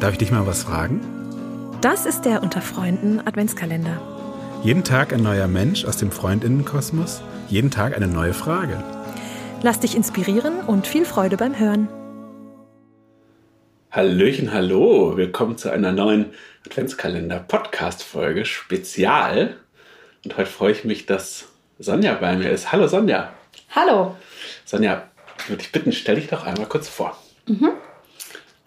Darf ich dich mal was fragen? Das ist der Unter Freunden Adventskalender. Jeden Tag ein neuer Mensch aus dem Freundinnenkosmos, jeden Tag eine neue Frage. Lass dich inspirieren und viel Freude beim Hören. Hallöchen, hallo, willkommen zu einer neuen Adventskalender-Podcast-Folge Spezial. Und heute freue ich mich, dass Sonja bei mir ist. Hallo Sonja. Hallo. Sonja, ich würde dich bitten, stell dich doch einmal kurz vor. Mhm.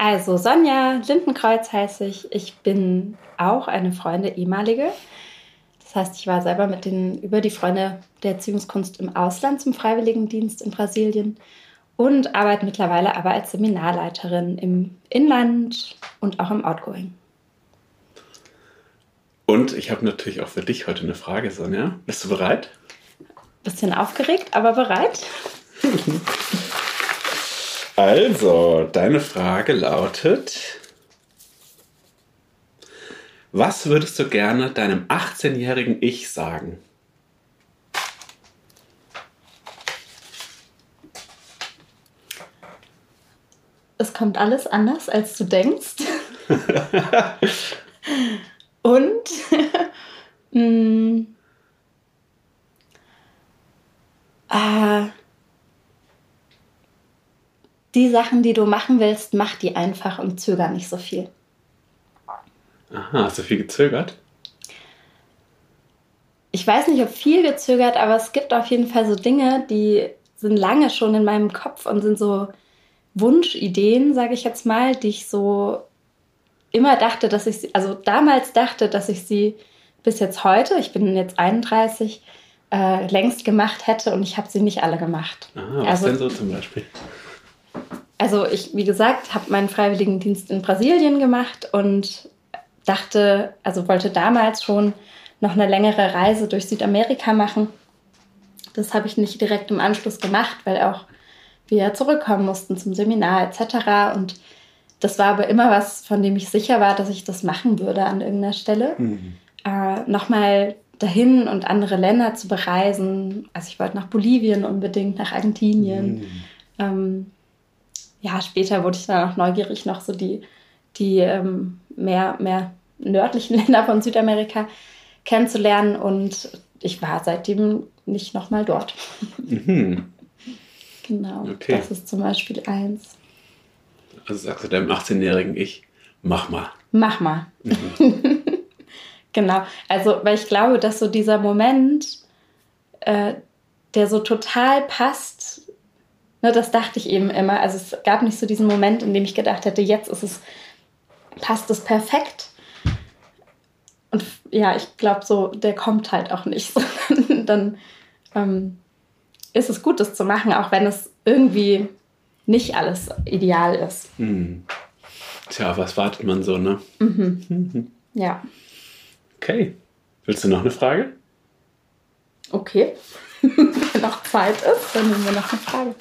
Also Sonja Lindenkreuz heiße ich. Ich bin auch eine Freunde ehemalige. Das heißt, ich war selber mit den über die Freunde der Erziehungskunst im Ausland zum Freiwilligendienst in Brasilien und arbeite mittlerweile aber als Seminarleiterin im Inland und auch im Outgoing. Und ich habe natürlich auch für dich heute eine Frage, Sonja. Bist du bereit? Bisschen aufgeregt, aber bereit. Also, deine Frage lautet, was würdest du gerne deinem 18-jährigen Ich sagen? Es kommt alles anders, als du denkst. Und mh, mm, äh, die Sachen, die du machen willst, mach die einfach und zöger nicht so viel. Aha, hast du viel gezögert? Ich weiß nicht, ob viel gezögert, aber es gibt auf jeden Fall so Dinge, die sind lange schon in meinem Kopf und sind so Wunschideen, sage ich jetzt mal, die ich so immer dachte, dass ich sie, also damals dachte, dass ich sie bis jetzt heute, ich bin jetzt 31, äh, längst gemacht hätte und ich habe sie nicht alle gemacht. Aha, was also, denn so zum Beispiel? Also ich, wie gesagt, habe meinen Freiwilligendienst in Brasilien gemacht und dachte, also wollte damals schon noch eine längere Reise durch Südamerika machen. Das habe ich nicht direkt im Anschluss gemacht, weil auch wir zurückkommen mussten zum Seminar etc. Und das war aber immer was, von dem ich sicher war, dass ich das machen würde an irgendeiner Stelle. Mhm. Äh, Nochmal dahin und andere Länder zu bereisen. Also ich wollte nach Bolivien unbedingt, nach Argentinien. Mhm. Ähm, ja, später wurde ich dann auch neugierig, noch so die, die ähm, mehr, mehr nördlichen Länder von Südamerika kennenzulernen. Und ich war seitdem nicht nochmal dort. Mhm. genau, okay. das ist zum Beispiel eins. Also sagst du deinem 18-jährigen Ich, mach mal. Mach mal. Mhm. genau, also weil ich glaube, dass so dieser Moment, äh, der so total passt Ne, das dachte ich eben immer. Also es gab nicht so diesen Moment, in dem ich gedacht hätte, jetzt ist es, passt es perfekt. Und ja, ich glaube so, der kommt halt auch nicht. Dann ähm, ist es gut, das zu machen, auch wenn es irgendwie nicht alles ideal ist. Hm. Tja, was wartet man so, ne? Mhm. Mhm. Ja. Okay. Willst du noch eine Frage? Okay. Wenn noch Zeit ist, dann nehmen wir noch eine Frage.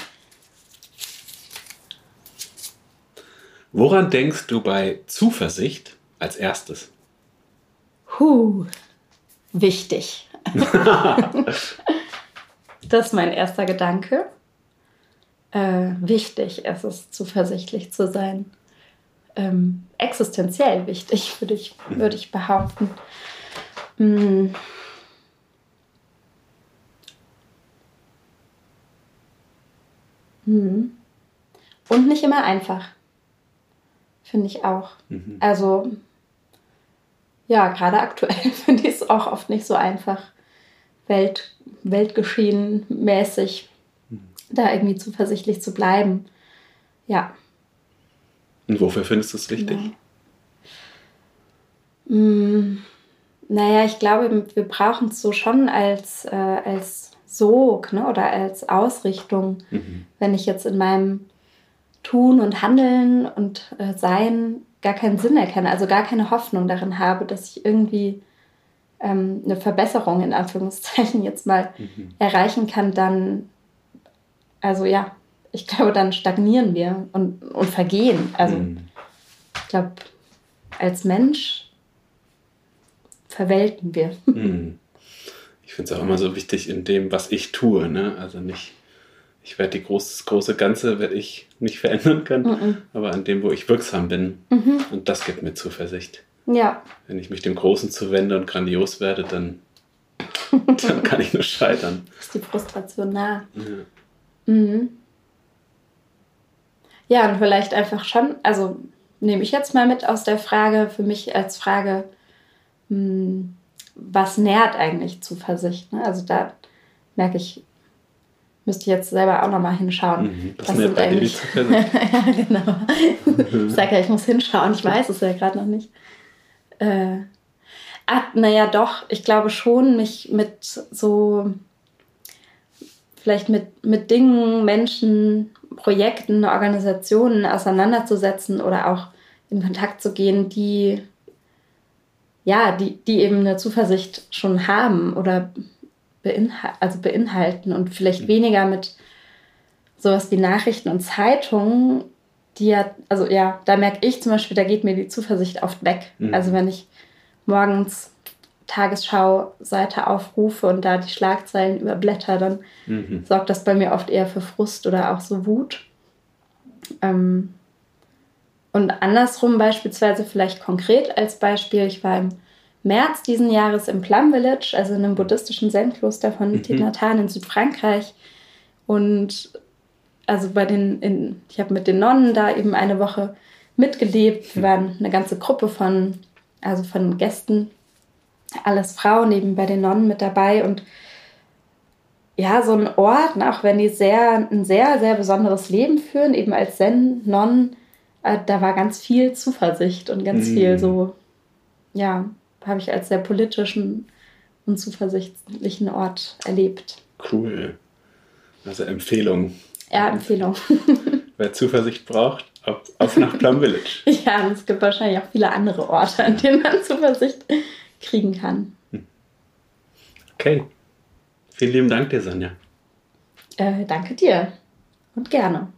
Woran denkst du bei Zuversicht als erstes? Huh, wichtig. das ist mein erster Gedanke. Äh, wichtig ist es, zuversichtlich zu sein. Ähm, existenziell wichtig, würde ich, würd ich behaupten. Hm. Hm. Und nicht immer einfach finde ich auch. Mhm. Also ja, gerade aktuell finde ich es auch oft nicht so einfach, Welt, Weltgeschehen mäßig mhm. da irgendwie zuversichtlich zu bleiben. Ja. Und wofür findest du es wichtig? Ja. Hm, naja, ich glaube, wir brauchen es so schon als, äh, als Sog ne? oder als Ausrichtung. Mhm. Wenn ich jetzt in meinem Tun und Handeln und äh, Sein gar keinen Sinn erkenne, also gar keine Hoffnung darin habe, dass ich irgendwie ähm, eine Verbesserung in Anführungszeichen jetzt mal mhm. erreichen kann, dann, also ja, ich glaube, dann stagnieren wir und, und vergehen. Also mhm. ich glaube, als Mensch verwelten wir. Mhm. Ich finde es auch immer so wichtig in dem, was ich tue. Ne? Also nicht Ich werde die groß, das große Ganze werde ich nicht verändern können, Mhm. aber an dem, wo ich wirksam bin. Mhm. Und das gibt mir Zuversicht. Ja, Wenn ich mich dem Großen zuwende und grandios werde, dann, dann kann ich nur scheitern. ist die Frustration nah. Ja. Mhm. Ja, und vielleicht einfach schon, also nehme ich jetzt mal mit aus der Frage, für mich als Frage, mh, was nährt eigentlich Zuversicht? Ne? Also da merke ich, müsste ich jetzt selber auch nochmal hinschauen. Mhm. Das Was sind eigentlich- ja, genau. Ich sage ja, ich muss hinschauen, ich weiß es ja gerade noch nicht. Äh, ah, naja, doch, ich glaube schon, mich mit so, vielleicht mit, mit Dingen, Menschen, Projekten, Organisationen auseinanderzusetzen oder auch in Kontakt zu gehen, die, ja, die, die eben eine Zuversicht schon haben oder beinhal also beinhalten und vielleicht weniger mit sowas wie Nachrichten und Zeitungen, die ja, also ja, da merke ich zum Beispiel, da geht mir die Zuversicht oft weg. Mhm. Also wenn ich morgens Tagesschau-Seite aufrufe und da die Schlagzeilen überblätter, dann Mhm. sorgt das bei mir oft eher für Frust oder auch so Wut. Ähm, und andersrum beispielsweise vielleicht konkret als Beispiel, ich war im März diesen Jahres im Plum Village, also in einem buddhistischen Zen-Kloster von Mhm. Hanh in Südfrankreich. Und also bei den, in, ich habe mit den Nonnen da eben eine Woche mitgelebt. Wir waren eine ganze Gruppe von, also von Gästen, alles Frauen eben bei den Nonnen mit dabei und ja, so ein Ort, auch wenn die sehr, ein sehr, sehr besonderes Leben führen, eben als Zen-Nonnen, äh, da war ganz viel Zuversicht und ganz Mhm. viel so, ja, habe ich als sehr politischen und zuversichtlichen Ort erlebt. Cool. Also Empfehlung. Ja, Empfehlung. Wer Zuversicht braucht, auf, auf nach Plum Village. ja, und es gibt wahrscheinlich auch viele andere Orte, an denen man Zuversicht kriegen kann. Okay. Vielen lieben Dank dir, Sonja. Äh, danke dir und gerne.